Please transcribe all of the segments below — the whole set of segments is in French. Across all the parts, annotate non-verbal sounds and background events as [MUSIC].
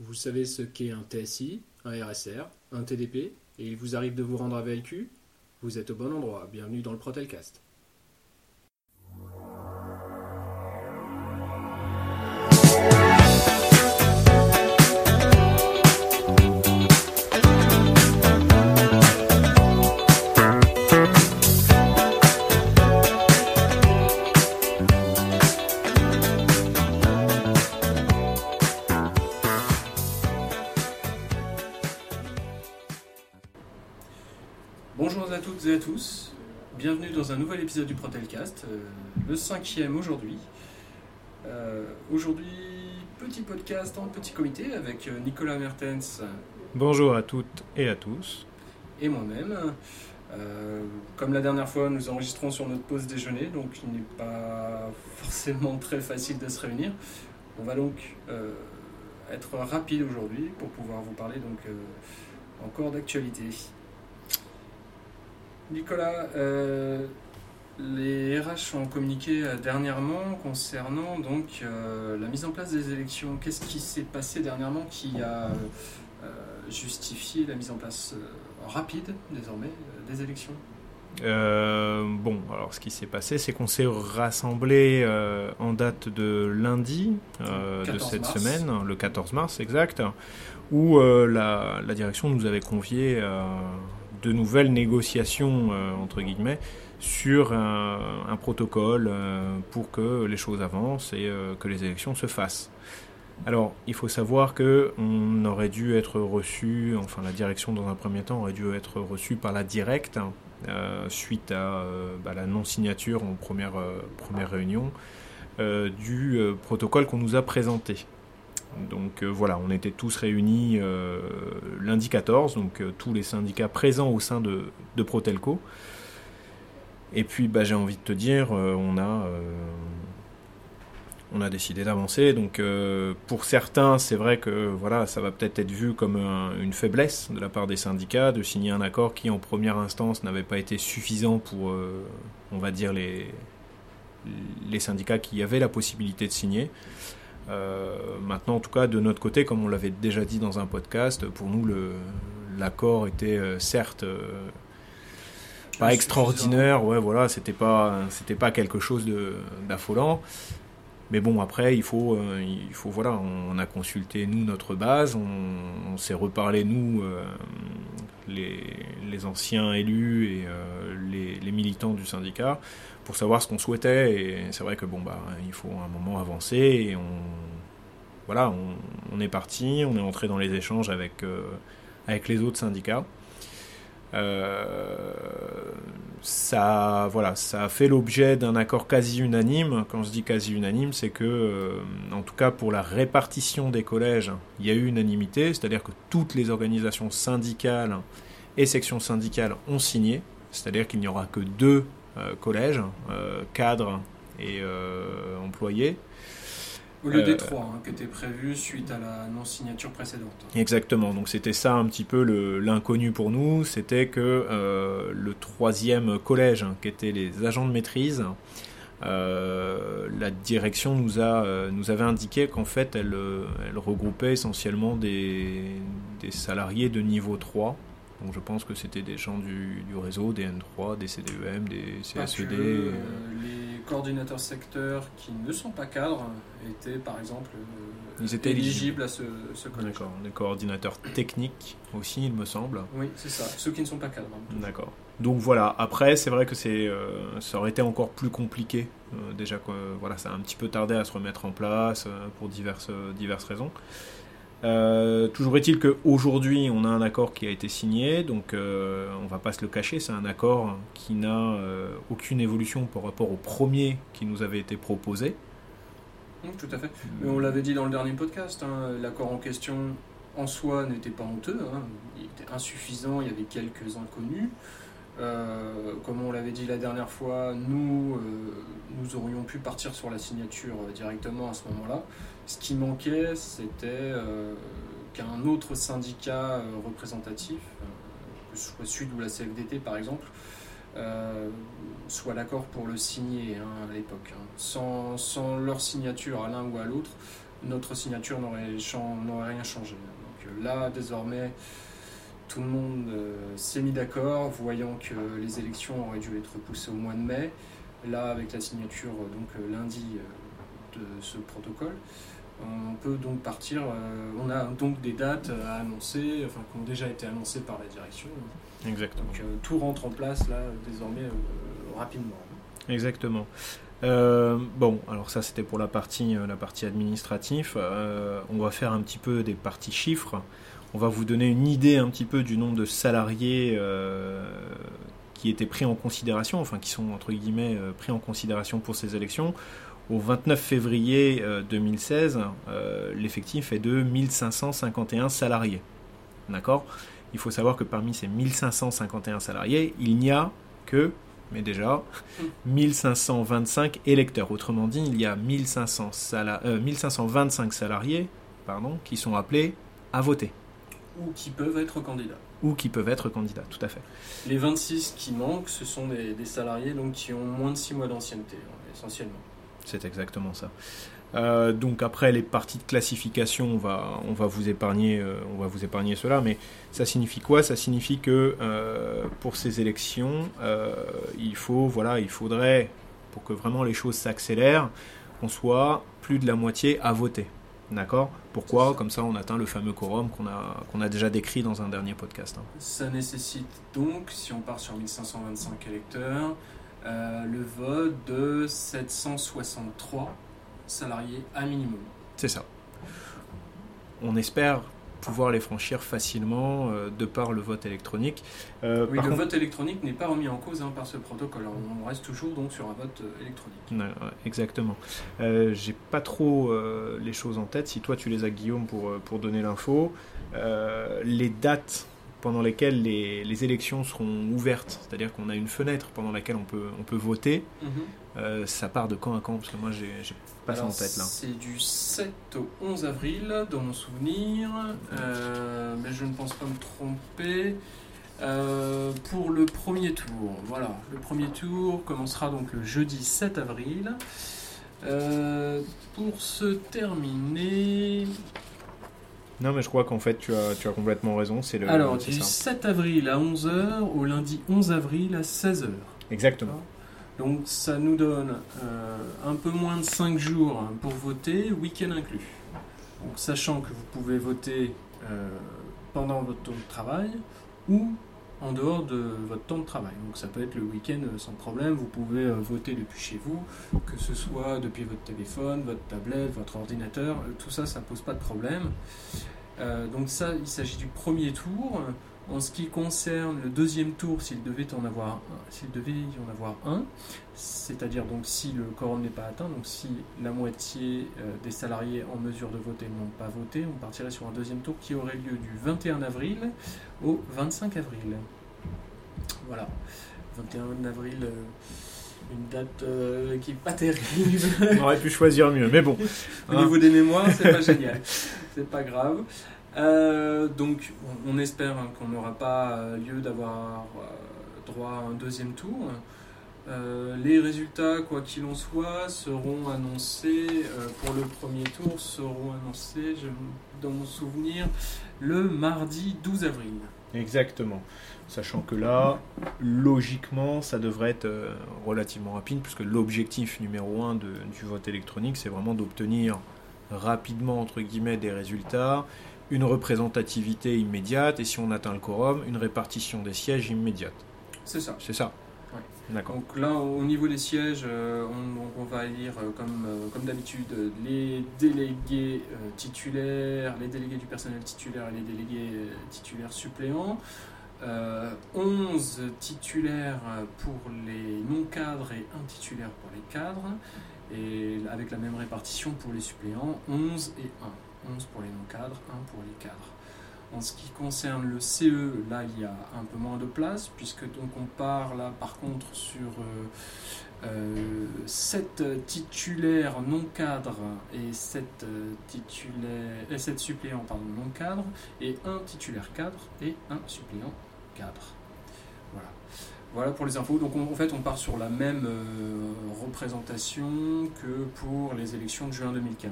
Vous savez ce qu'est un TSI, un RSR, un TDP, et il vous arrive de vous rendre à VLQ Vous êtes au bon endroit, bienvenue dans le Protelcast. Tous, bienvenue dans un nouvel épisode du Protelcast, euh, le cinquième aujourd'hui. Euh, aujourd'hui, petit podcast en petit comité avec euh, Nicolas Mertens Bonjour à toutes et à tous. et moi-même. Euh, comme la dernière fois, nous enregistrons sur notre pause déjeuner, donc il n'est pas forcément très facile de se réunir. On va donc être rapide aujourd'hui pour pouvoir vous parler donc encore d'actualité. Nicolas, euh, les RH ont communiqué euh, dernièrement concernant donc euh, la mise en place des élections. Qu'est-ce qui s'est passé dernièrement qui a euh, justifié la mise en place rapide désormais des élections? Bon, alors ce qui s'est passé, c'est qu'on s'est rassemblé en date de lundi de 14 cette mars. semaine, le 14 mars exact, où la, la direction nous avait convié à de nouvelles négociations, euh, entre guillemets, sur un, protocole euh, pour que les choses avancent et euh, que les élections se fassent. Alors, il faut savoir que on aurait dû être reçu, enfin la direction dans un premier temps aurait dû être reçue par la directe euh, suite à bah, la non-signature en première, réunion du protocole qu'on nous a présenté. Donc euh, voilà, on était tous réunis euh, lundi 14, donc euh, tous les syndicats présents au sein de, Protelco. Et puis bah, j'ai envie de te dire, on a... décidé d'avancer. Donc pour certains, c'est vrai que voilà, ça va peut-être être vu comme un- une faiblesse de la part des syndicats de signer un accord qui en première instance n'avait pas été suffisant pour, on va dire, les, les syndicats qui avaient la possibilité de signer. Euh, maintenant, en tout cas, de notre côté, comme on l'avait déjà dit dans un podcast, pour nous, l'accord était euh, certes euh, pas extraordinaire. Ouais, voilà, c'était pas, c'était pas quelque chose d'affolant. Mais bon, après, il faut, euh, il faut, voilà, on a consulté nous notre base, on, on s'est reparlé nous, euh, les, les anciens élus et euh, les, militants du syndicat, pour savoir ce qu'on souhaitait. Et c'est vrai que bon, bah, il faut un moment avancer et on, voilà, on, est parti, on est entré dans les échanges avec, euh, avec les autres syndicats. Euh, ça, voilà, ça a fait l'objet d'un accord quasi unanime. Quand je dis quasi unanime, c'est que, en tout cas pour la répartition des collèges, il y a eu unanimité, c'est-à-dire que toutes les organisations syndicales et sections syndicales ont signé, c'est-à-dire qu'il n'y aura que deux euh, collèges, euh, cadres et euh, employés. Au lieu des trois hein, qui étaient prévus suite à la non-signature précédente. Exactement, donc c'était ça un petit peu l'inconnu pour nous, c'était que euh, le troisième collège, hein, qui était les agents de maîtrise, euh, la direction nous, a, euh, nous avait indiqué qu'en fait elle, elle regroupait essentiellement des, des salariés de niveau 3. Donc je pense que c'était des gens du, du réseau, des N3, des CDEM, des CSED. euh, les coordinateurs secteurs qui ne sont pas cadres étaient par exemple euh, Ils étaient éligibles à ce, ce collège. D'accord, des coordinateurs techniques aussi, il me semble. Oui, c'est ça. Ceux qui ne sont pas cadres. D'accord. Donc voilà, après c'est vrai que c'est euh, ça aurait été encore plus compliqué. Déjà voilà, ça a un petit peu tardé à se remettre en place pour diverses, diverses raisons. Euh, toujours est-il qu'aujourd'hui on a un accord qui a été signé, donc euh, on va pas se le cacher, c'est un accord qui n'a euh, aucune évolution par rapport au premier qui nous avait été proposé. Tout à fait. Mais on l'avait dit dans le dernier podcast, hein, l'accord en question en soi n'était pas honteux, hein. il était insuffisant, il y avait quelques inconnus. Comme on l'avait dit la dernière fois, nous, nous aurions pu partir sur la signature directement à ce moment-là. Ce qui manquait, c'était euh, qu'un autre syndicat euh, représentatif, euh, que ce soit Sud ou la CFDT par exemple, soit d'accord pour le signer hein, à l'époque. hein. Sans, leur signature à l'un ou à l'autre, notre signature n'aurait rien changé. Donc là, désormais, tout le monde s'est mis d'accord, voyant que les élections auraient dû être repoussées au mois de mai. Là, avec la signature donc lundi de ce protocole, on peut donc partir. on a donc des dates à annoncer, enfin qui ont déjà été annoncées par la direction. Exactement. Donc tout rentre en place là désormais rapidement. Exactement. Euh, bon, alors ça c'était pour la partie, euh, la partie administrative. Euh, on va faire un petit peu des parties chiffres. On va vous donner une idée un petit peu du nombre de salariés qui étaient pris en considération, enfin qui sont entre guillemets pris en considération pour ces élections. Au 29 février 2016, l'effectif est de 1551 salariés. D'accord? Il faut savoir que parmi ces 1551 salariés, il n'y a que mais déjà 1525 électeurs. Autrement dit, il y a 1500 1525 euh, salariés pardon, qui sont appelés à voter. Ou qui peuvent être candidats. Ou qui peuvent être candidats, tout à fait. Les 26 qui manquent, ce sont des, salariés donc, qui ont moins de 6 mois d'ancienneté, essentiellement. C'est exactement ça. Euh, donc après les parties de classification, on va, on va vous épargner, euh, on va vous épargner cela. Mais ça signifie quoi? Ça signifie que euh, pour ces élections, il faut, voilà, il faudrait pour que vraiment les choses s'accélèrent, qu'on soit plus de la moitié à voter. D'accord? Pourquoi? Comme ça, on atteint le fameux quorum qu'on a, qu'on a déjà décrit dans un dernier podcast. Hein. Ça nécessite donc, si on part sur 1525 électeurs, le vote de 763 salariés à minimum. C'est ça. On espère pouvoir les franchir facilement euh, de par le vote électronique. Euh, oui, le vote électronique n'est pas remis en cause hein, par ce protocole. On reste toujours donc sur un vote euh, électronique. exactement. J'ai pas trop les choses en tête. Si toi tu les as, Guillaume, pour, pour donner l'info, les dates pendant lesquelles les, élections seront ouvertes, c'est-à-dire qu'on a une fenêtre pendant laquelle on peut, on peut voter, mhm. ça part de quand à quand? Parce que moi, j'ai pas ça en tête là. C'est du 7 au 11 avril, dans mon souvenir, euh, mais je ne pense pas me tromper. Euh, pour le premier tour, voilà, le premier tour commencera donc le jeudi 7 avril. Euh, pour se terminer, non, mais je crois qu'en fait, tu as, tu as complètement raison. C'est le, Alors, du 7 avril à 11h au lundi 11 avril à 16h. Exactement. Donc, ça nous donne euh, un peu moins de 5 jours pour voter, week-end inclus. Donc, sachant que vous pouvez voter euh, pendant votre temps de travail ou en dehors de votre temps de travail. Donc ça peut être le week-end euh, sans problème, vous pouvez voter depuis chez vous, que ce soit depuis votre téléphone, votre tablette, votre ordinateur, tout ça, ça ne pose pas de problème. donc ça, il s'agit du premier tour. En ce qui concerne le deuxième tour, s'il devait en avoir s'il devait y en avoir un, c'est-à-dire donc si le quorum n'est pas atteint, donc si la moitié euh, des salariés en mesure de voter n'ont pas voté, on partirait sur un deuxième tour qui aurait lieu du 21 avril au 25 avril. Voilà, 21 avril. Euh, une date euh, qui n'est pas terrible. On aurait pu choisir mieux, mais bon. [LAUGHS] Au niveau des mémoires, c'est pas génial. C'est pas grave. Euh, donc, on, espère qu'on n'aura pas lieu d'avoir droit à un deuxième tour. les résultats, quoi qu'il en soit, seront annoncés pour le premier tour, seront annoncés, dans mon souvenir, le mardi 12 avril. Exactement. Sachant que là, logiquement, ça devrait être relativement rapide, puisque l'objectif numéro un du vote électronique, c'est vraiment d'obtenir rapidement, entre guillemets, des résultats une représentativité immédiate et si on atteint le quorum, une répartition des sièges immédiate. C'est ça. C'est ça. Donc là, au niveau des sièges, euh, on, va élire euh, comme, euh, comme d'habitude les délégués titulaires, les délégués du personnel titulaire et les délégués titulaires suppléants. 11 titulaires pour les non-cadres et un titulaire pour les cadres, et avec la même répartition pour les suppléants, 11 et 1. 11 pour les non-cadres, 1 pour les cadres. En ce qui concerne le CE, là il y a un peu moins de place, puisque donc on part là par contre sur 7 euh, euh, titulaires non cadres et 7, euh, titulaires, 7 suppléants pardon, non cadres, et un titulaire cadre et un suppléant cadre. Voilà. Voilà pour les infos. Donc en fait, on part sur la même représentation que pour les élections de juin 2015.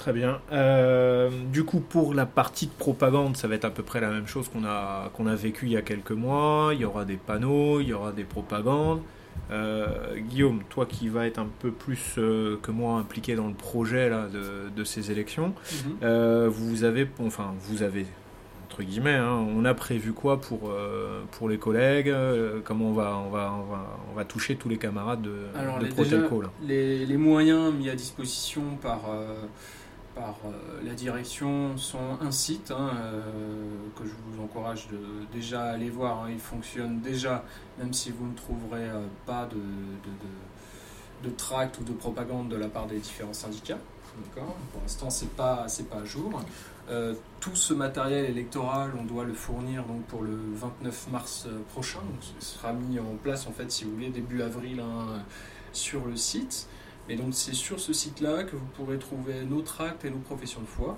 Très bien. Euh, du coup, pour la partie de propagande, ça va être à peu près la même chose qu'on a, qu'on a vécu il y a quelques mois. Il y aura des panneaux, il y aura des propagandes. Euh, Guillaume, toi qui vas être un peu plus euh, que moi impliqué dans le projet là, de, de ces élections, Mhm. vous avez, enfin, vous avez, entre guillemets, hein, on a prévu quoi pour, pour les collègues Comment on va, on, va, on, va, on va toucher tous les camarades de, Alors, de les, déjà, les, les moyens mis à disposition par, par euh, la direction sont un site hein, euh, que je vous encourage de déjà aller voir. hein. il fonctionne déjà, même si vous ne trouverez euh, pas de, de, tract ou de propagande de la part des différents syndicats. Pour l'instant, c'est pas c'est pas à jour. Tout ce matériel électoral, on doit le fournir donc pour le 29 mars prochain. Donc, ce sera mis en place en fait, si vous voulez, début avril hein, sur le site. Et donc c'est sur ce site-là que vous pourrez trouver nos tracts et nos professions de foi.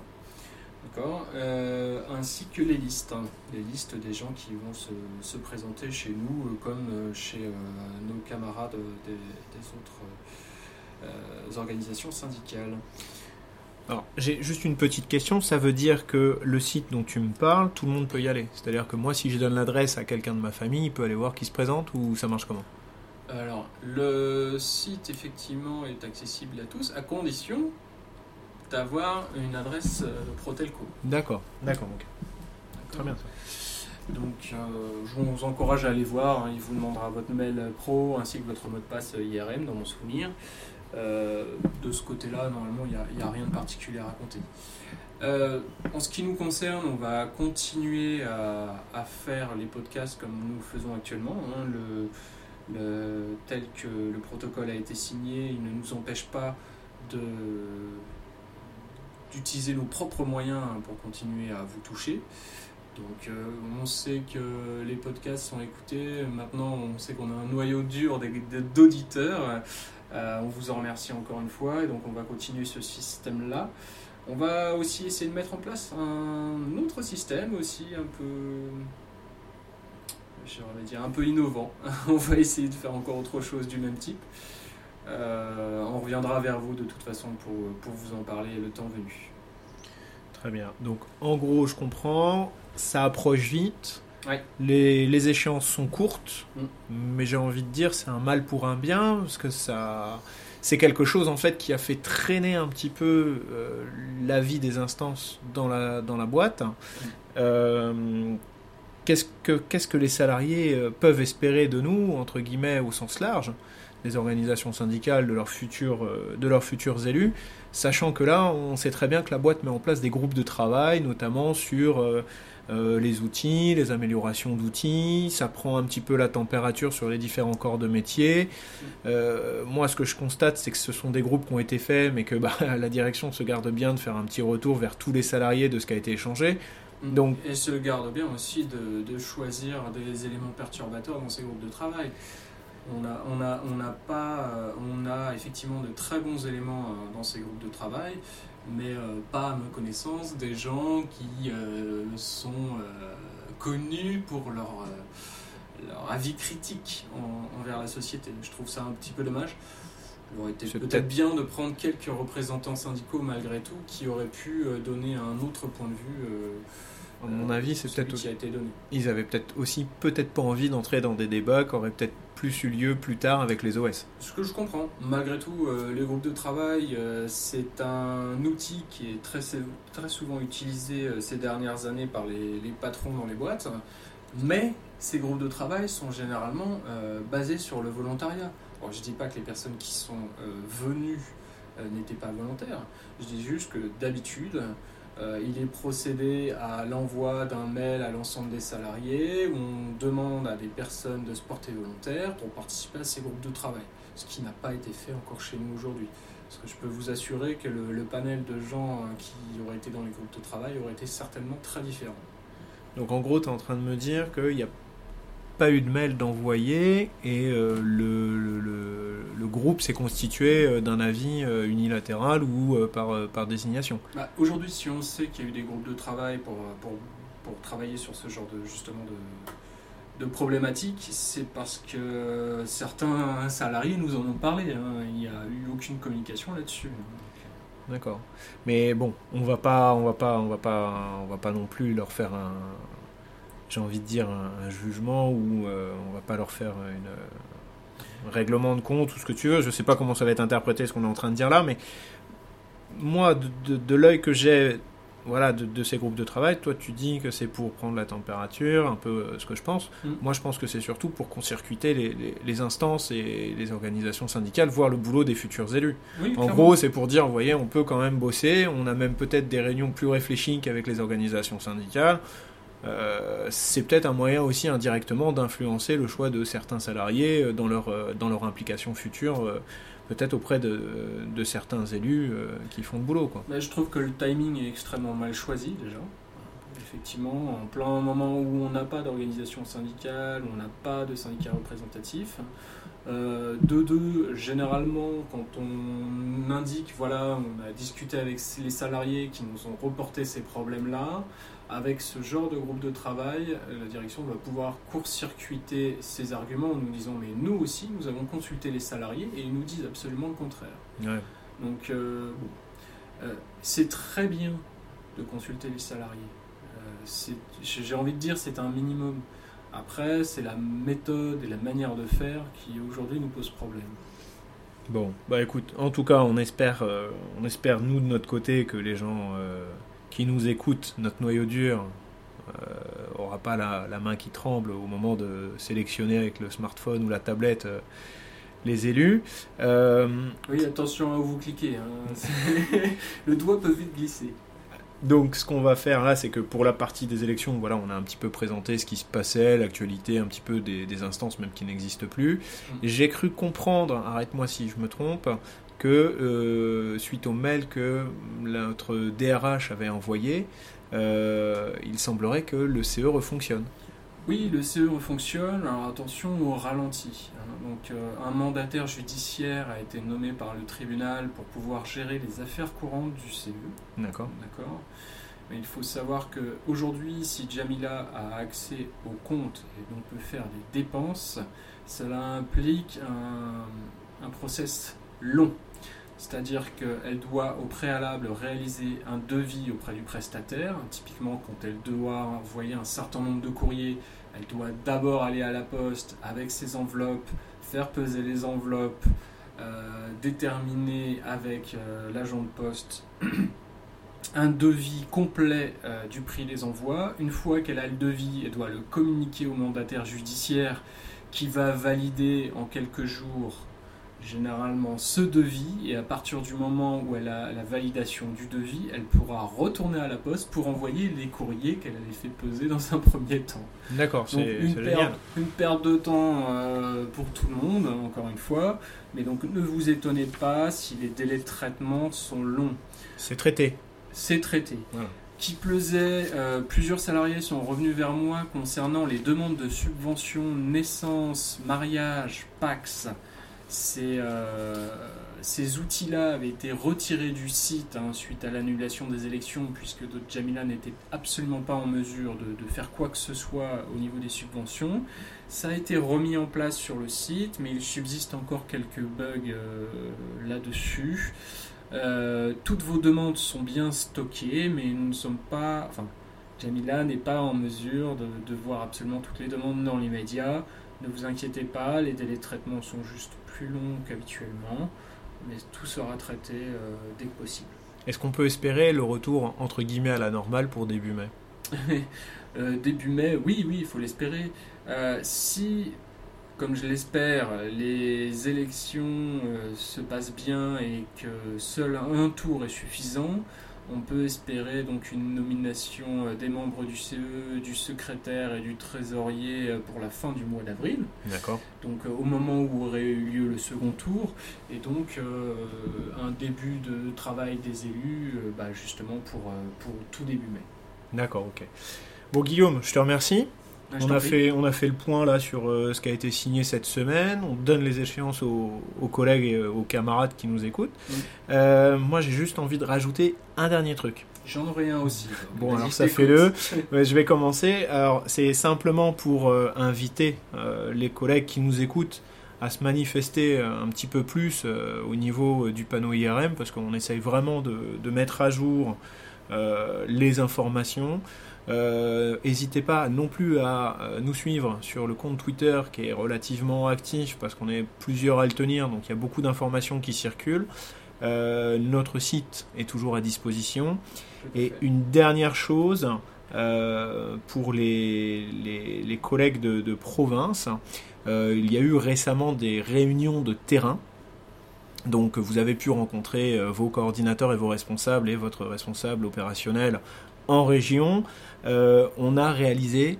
D'accord? Euh, ainsi que les listes, hein. les listes des gens qui vont se, se présenter chez nous, euh, comme euh, chez nos camarades des, des autres organisations syndicales. Alors, j'ai juste une petite question. Ça veut dire que le site dont tu me parles, tout le monde peut y aller. C'est-à-dire que moi, si je donne l'adresse à quelqu'un de ma famille, il peut aller voir qui se présente ou ça marche comment? Alors, le site effectivement est accessible à tous, à condition d'avoir une adresse euh, Protelco. D'accord, d'accord, ok. Très bien. ça. Donc, euh, je vous encourage à aller voir. hein. Il vous demandera votre mail pro ainsi que votre mot de passe IRM, dans mon souvenir. Euh, de ce côté-là, normalement, il n'y a, il y a rien de particulier à raconter. Euh, en ce qui nous concerne, on va continuer à, à faire les podcasts comme nous le faisons actuellement. hein. Le, le- tel que le protocole a été signé, il ne nous empêche pas d'utiliser nos propres moyens hein, pour continuer à vous toucher. Donc euh, on sait que les podcasts sont écoutés, maintenant on sait qu'on a un noyau dur d'auditeurs, Euh, on vous en remercie encore une fois et donc on va continuer ce système-là. On va aussi essayer de mettre en place un autre système aussi un peu, j'aurais dire un peu innovant. [LAUGHS] on va essayer de faire encore autre chose du même type. Euh, on reviendra vers vous de toute façon pour, pour vous en parler le temps venu. Très bien. Donc, en gros, je comprends. Ça approche vite. Ouais. Les, les échéances sont courtes, Mm. mais j'ai envie de dire c'est un mal pour un bien parce que ça c'est quelque chose en fait qui a fait traîner un petit peu euh, la vie des instances dans la dans la boîte. Euh, qu'est-ce que les salariés euh, peuvent espérer de nous entre guillemets au sens large, les organisations syndicales de leurs futurs euh, de leurs futurs élus, sachant que là on sait très bien que la boîte met en place des groupes de travail, notamment sur euh, les outils, les améliorations d'outils, ça prend un petit peu la température sur les différents corps de métier. Moi, ce que je constate, c'est que ce sont des groupes qui ont été faits, mais que bah, [LAUGHS] la direction se garde bien de faire un petit retour vers tous les salariés de ce qui a été échangé. Donc- et se garde bien aussi de, de choisir des éléments perturbateurs dans ces groupes de travail. On a, on a, on n'a pas, euh, on a effectivement de très bons éléments euh, dans ces groupes de travail, mais euh, pas à ma connaissance des gens qui euh, sont euh, connus pour leur, leur avis critique en- envers la société. Je trouve ça un petit peu dommage. Il aurait été peut-être bien de prendre quelques représentants syndicaux malgré tout qui auraient pu euh, donner un autre point de vue. euh, À mon euh, avis, c'est peut-être qui a été donné. ils avaient peut-être aussi peut-être pas envie d'entrer dans des débats qui auraient peut-être plus eu lieu plus tard avec les OS. Ce que je comprends, malgré tout, euh, les groupes de travail, euh, c'est un outil qui est très, très souvent utilisé euh, ces dernières années par les, les patrons dans les boîtes, mais ces groupes de travail sont généralement basés sur le volontariat. Je ne dis pas que les personnes qui sont euh, venues euh, n'étaient pas volontaires, je dis juste que d'habitude, euh, il est procédé à l'envoi d'un mail à l'ensemble des salariés où on demande à des personnes de se porter volontaires pour participer à ces groupes de travail, ce qui n'a pas été fait encore chez nous aujourd'hui. Parce que je peux vous assurer que le, panel de gens qui auraient été dans les groupes de travail aurait été certainement très différent. Donc en gros, tu es en train de me dire qu'il n'y a pas eu de mail d'envoyé et euh, le, le, groupe s'est constitué euh, d'un avis euh, unilatéral ou euh, par, par désignation. Bah, Aujourd'hui, si on sait qu'il y a eu des groupes de travail pour, pour, pour travailler sur ce genre de, justement de, de problématiques, c'est parce que certains salariés nous en ont parlé. hein. Il n'y a eu aucune communication là-dessus. D'accord. Mais bon, on va pas, on va pas, on va pas, on va pas non plus leur faire un, j'ai envie de dire un, jugement ou euh, on va pas leur faire une, un règlement de compte ou ce que tu veux. Je sais pas comment ça va être interprété ce qu'on est en train de dire là, mais moi, de, de, de l'œil que j'ai voilà, de, ces groupes de travail, toi tu dis que c'est pour prendre la température, un peu euh, ce que je pense. Mm. Moi je pense que c'est surtout pour concircuiter les, les, instances et les organisations syndicales, voir le boulot des futurs élus. en gros, c'est pour dire, vous voyez, on peut quand même bosser, on a même peut-être des réunions plus réfléchies qu'avec les organisations syndicales. Euh, c'est peut-être un moyen aussi indirectement d'influencer le choix de certains salariés euh, dans leur, dans leur implication future peut-être auprès de, certains élus euh, qui font le boulot. Quoi. je trouve que le timing est extrêmement mal choisi déjà. Effectivement, en plein moment où on n'a pas d'organisation syndicale, on n'a pas de syndicat représentatif. Euh, de deux, généralement, quand on indique, voilà, on a discuté avec les salariés qui nous ont reporté ces problèmes-là, avec ce genre de groupe de travail, la direction va pouvoir court-circuiter ces arguments en nous disant mais nous aussi, nous avons consulté les salariés et ils nous disent absolument le contraire. Donc euh, euh, c'est très bien de consulter les salariés. Euh, j'ai envie de dire c'est un minimum. Après, c'est la méthode et la manière de faire qui aujourd'hui nous pose problème. Bon, bah écoute, en tout cas, on espère, on espère nous de notre côté que les gens qui nous écoute, notre noyau dur, euh, aura pas la, main qui tremble au moment de sélectionner avec le smartphone ou la tablette euh, les élus. Euh, oui, attention à où vous cliquez. Hein. [LAUGHS] [LAUGHS] le doigt peut vite glisser. Donc, ce qu'on va faire là, c'est que pour la partie des élections, voilà, on a un petit peu présenté ce qui se passait, l'actualité, un petit peu des, instances même qui n'existent plus. Mm. J'ai cru comprendre, arrête-moi si je me trompe, que euh, suite au mail que notre DRH avait envoyé, euh, il semblerait que le CE refonctionne. Oui, le CE refonctionne. Alors attention au ralenti. Hein. Donc, euh, un mandataire judiciaire a été nommé par le tribunal pour pouvoir gérer les affaires courantes du CE. D'accord. D'accord. Mais il faut savoir qu'aujourd'hui, si Jamila a accès au compte et donc peut faire des dépenses, cela implique un, un process long. C'est-à-dire qu'elle doit au préalable réaliser un devis auprès du prestataire. Typiquement, quand elle doit envoyer un certain nombre de courriers, elle doit d'abord aller à la poste avec ses enveloppes, faire peser les enveloppes, euh, déterminer avec euh, l'agent de poste [CLEARS THROAT] un devis complet euh, du prix des envois. Une fois qu'elle a le devis, elle doit le communiquer au mandataire judiciaire qui va valider en quelques jours généralement ce devis et à partir du moment où elle a la validation du devis, elle pourra retourner à la poste pour envoyer les courriers qu'elle avait fait peser dans un premier temps. D'accord, c'est une, perte, une perte de temps euh, pour tout le monde, encore une fois, mais donc ne vous étonnez pas si les délais de traitement sont longs. C'est traité. C'est traité. Qui plaisait, euh, plusieurs salariés sont revenus vers moi concernant les demandes de subventions naissance, mariage, PAX ces, euh, ces outils-là avaient été retirés du site hein, suite à l'annulation des élections, puisque Jamila n'était absolument pas en mesure de, faire quoi que ce soit au niveau des subventions. Ça a été remis en place sur le site, mais il subsiste encore quelques bugs euh, là-dessus. Euh, toutes vos demandes sont bien stockées, mais nous ne sommes pas. Enfin, Jamila n'est pas en mesure de, de voir absolument toutes les demandes dans les. Ne vous inquiétez pas, les délais de traitement sont juste plus long qu'habituellement, mais tout sera traité euh, dès que possible. Est-ce qu'on peut espérer le retour entre guillemets à la normale pour début mai? [LAUGHS] Euh, Début mai, oui, oui, il faut l'espérer. Euh, si, comme je l'espère, les élections se passent bien et que seul un tour est suffisant, on peut espérer donc une nomination euh, des membres du CE, du secrétaire et du trésorier euh, pour la fin du mois d'avril. D'accord. Donc euh, au moment où aurait eu lieu le second tour, et donc un début de travail des élus, bah, justement pour, pour tout début mai. D'accord, ok. Bon Guillaume, je te remercie. Ah, on a, fait, on a fait le point là sur ce qui a été signé cette semaine. On donne les échéances aux, collègues et aux camarades qui nous écoutent. moi, j'ai juste envie de rajouter un dernier truc. J'en aurai un aussi. Bon, alors ça fait le. je vais commencer. Alors, c'est simplement pour euh, inviter euh, les collègues qui nous écoutent à se manifester un petit peu plus au niveau du panneau IRM, parce qu'on essaye vraiment de, de, mettre à jour les informations. N'hésitez pas non plus à nous suivre sur le compte Twitter qui est relativement actif parce qu'on est plusieurs à le tenir, donc il y a beaucoup d'informations qui circulent. Euh, notre site est toujours à disposition. Et une dernière chose, euh, pour les, les, collègues de, province, euh, il y a eu récemment des réunions de terrain. Donc vous avez pu rencontrer vos coordinateurs et vos responsables et votre responsable opérationnel en région. on a réalisé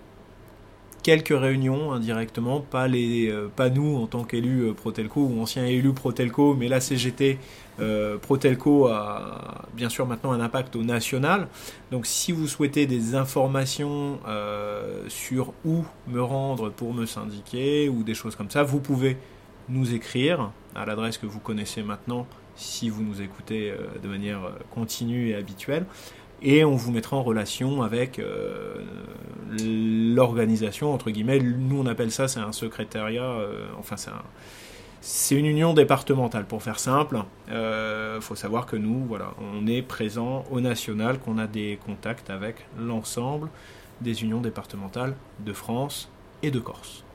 quelques réunions indirectement, pas, les, euh, pas nous en tant qu'élus euh, Protelco ou anciens élus Protelco, mais la CGT euh, Protelco a bien sûr maintenant un impact au national. Donc si vous souhaitez des informations sur où me rendre pour me syndiquer ou des choses comme ça, vous pouvez nous écrire à l'adresse que vous connaissez maintenant si vous nous écoutez de manière continue et habituelle et on vous mettra en relation avec euh, l'organisation, entre guillemets. Nous, on appelle ça, c'est un secrétariat, euh, enfin, c'est C'est une union départementale, pour faire simple. Il euh, faut savoir que nous, voilà, on est présent au national, qu'on a des contacts avec l'ensemble des unions départementales de France et de Corse.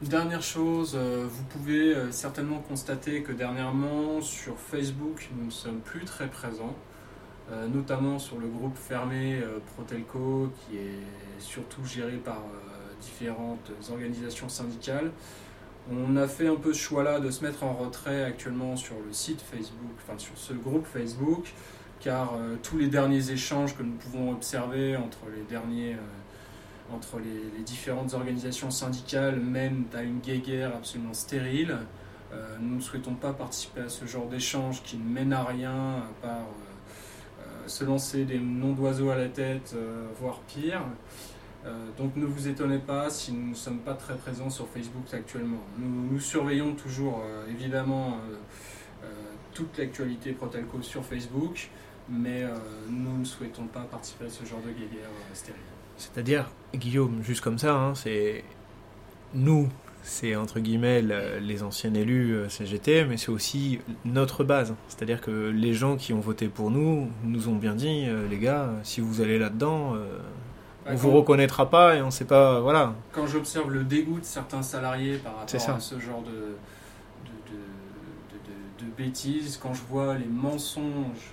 Dernière chose, vous pouvez certainement constater que dernièrement sur Facebook, nous ne sommes plus très présents. Euh, notamment sur le groupe fermé euh, Protelco, qui est surtout géré par euh, différentes organisations syndicales. On a fait un peu ce choix-là de se mettre en retrait actuellement sur le site Facebook, enfin sur ce groupe Facebook, car tous les derniers échanges que nous pouvons observer entre les derniers entre les, différentes organisations syndicales mènent à une guéguerre absolument stérile. nous ne souhaitons pas participer à ce genre d'échange qui ne mène à rien à part se lancer des noms d'oiseaux à la tête, euh, voire pire. Euh, donc ne vous étonnez pas si nous ne sommes pas très présents sur Facebook actuellement. Nous, surveillons toujours euh, évidemment toute l'actualité Protelco sur Facebook, mais nous ne souhaitons pas participer à ce genre de guéguerre stérile. C'est-à-dire, Guillaume, juste comme ça, hein, c'est nous, c'est entre guillemets les anciens élus euh, CGT, mais c'est aussi notre base. C'est-à-dire que les gens qui ont voté pour nous nous ont bien dit, euh, les gars, si vous allez là-dedans, euh, on ne vous reconnaîtra pas et on ne sait pas, voilà. Quand j'observe le dégoût de certains salariés par rapport à ce genre de, de, bêtises, quand je vois les mensonges,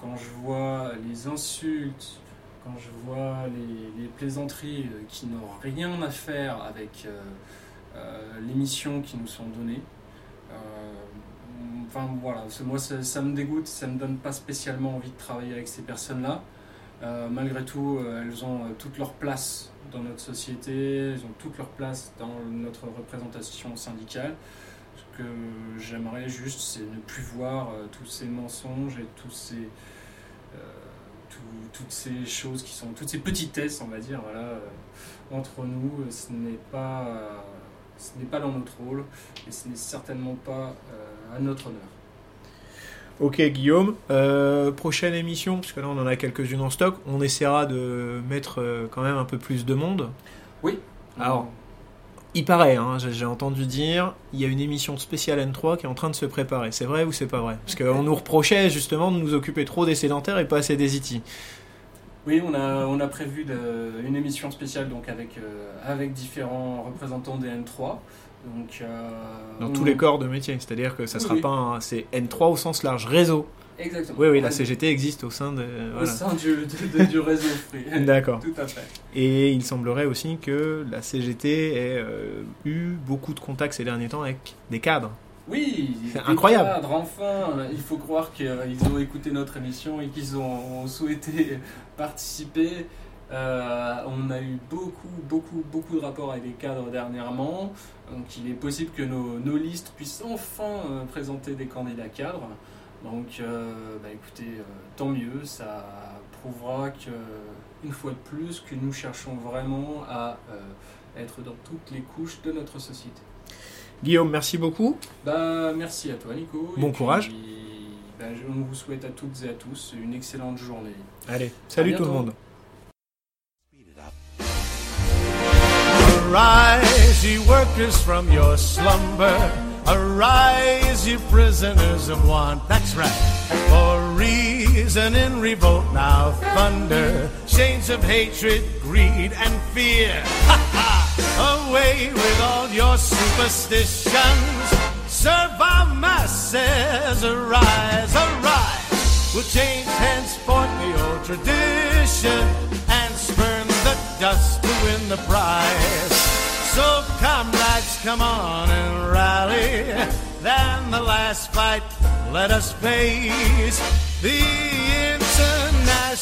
quand je vois les insultes, quand je vois les, les plaisanteries qui n'ont rien à faire avec euh, les missions qui nous sont données. Euh, enfin voilà, moi ça, me dégoûte, ça me donne pas spécialement envie de travailler avec ces personnes-là. Euh, malgré tout, elles ont toute leur place dans notre société, elles ont toute leur place dans notre représentation syndicale. Ce que j'aimerais juste, c'est ne plus voir tous ces mensonges et tous ces, toutes ces choses qui sont, toutes ces petitesses, on va dire, voilà, entre nous. Ce n'est pas ce n'est pas dans notre rôle et ce n'est certainement pas euh, à notre honneur. Ok Guillaume, euh, prochaine émission, puisque là on en a quelques-unes en stock, on essaiera de mettre euh, quand même un peu plus de monde. Oui. Alors, il paraît, hein, j'ai entendu dire, il y a une émission spéciale N3 qui est en train de se préparer. C'est vrai ou c'est pas vrai? Parce qu'on nous reprochait justement de nous occuper trop des sédentaires et pas assez des IT. Oui, on a, on a prévu une émission spéciale donc avec, euh, avec différents représentants des N3. Donc, euh, Dans tous les corps de métier, c'est-à-dire que ça ne sera pas c'est N3 au sens large, réseau. Exactement. Oui, oui, la CGT existe au sein, de, au sein du, du réseau free. [LAUGHS] D'accord. Tout à fait. Et il semblerait aussi que la CGT ait euh, eu beaucoup de contacts ces derniers temps avec des cadres. Oui, [LAUGHS] c'est incroyable. enfin, il faut croire qu'ils ont écouté notre émission et qu'ils ont, souhaité [LAUGHS] participer. Euh, on a eu beaucoup, beaucoup, beaucoup de rapports avec des cadres dernièrement. Donc il est possible que nos, listes puissent enfin euh, présenter des candidats cadres. Donc euh, bah, écoutez, tant mieux, ça prouvera que, une fois de plus, que nous cherchons vraiment à être dans toutes les couches de notre société. Guillaume, merci beaucoup. Bah, merci à toi, Nico. Bon courage. Bah, on vous souhaite à toutes et à tous une excellente journée. Allez, salut tout le monde. lazy workers from your slumber. Arise, you prisoners of want. That's right. For reason in revolt now thunder. Chains of hatred, greed, and fear. Ha ha! Away with all your superstitions. Serve our masses. Arise, arise. We'll change henceforth the old tradition and spurn the dust to win the prize. So, comrades, come on and rally. Then the last fight, let us face. The International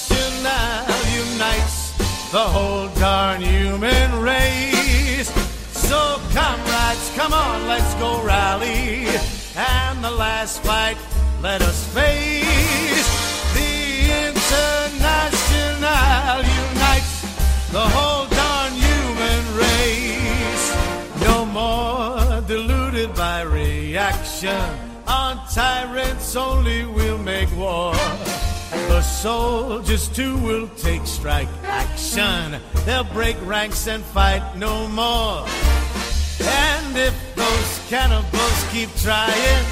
unites the whole darn human race. So, comrades, come on, let's go rally. And the last fight, let us face. The International unites the whole darn human race. No more deluded by reaction. On tyrants only we'll make war. The soldiers too will take strike action. They'll break ranks and fight no more. And if those cannibals keep trying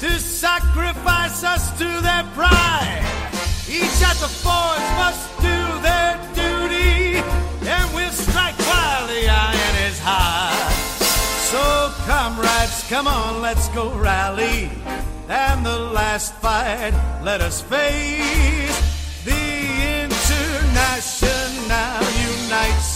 to sacrifice us to their pride, each at the forge must do their duty, and we'll strike while the iron is hot. So, comrades, come on, let's go rally. And the last fight, let us face. The International unites